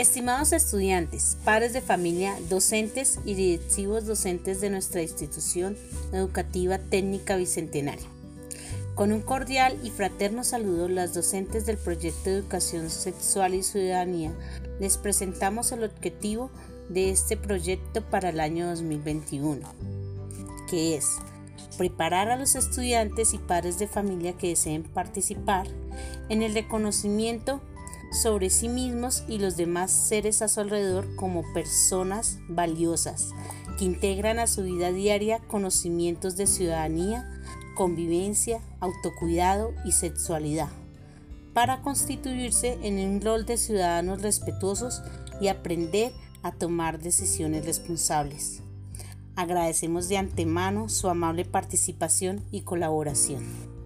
Estimados estudiantes, padres de familia, docentes y directivos docentes de nuestra institución educativa técnica bicentenaria. Con un cordial y fraterno saludo, las docentes del proyecto de educación sexual y ciudadanía les presentamos el objetivo de este proyecto para el año 2021, que es preparar a los estudiantes y padres de familia que deseen participar en el reconocimiento sobre sí mismos y los demás seres a su alrededor como personas valiosas que integran a su vida diaria conocimientos de ciudadanía, convivencia, autocuidado y sexualidad, para constituirse en un rol de ciudadanos respetuosos y aprender a tomar decisiones responsables. Agradecemos de antemano su amable participación y colaboración.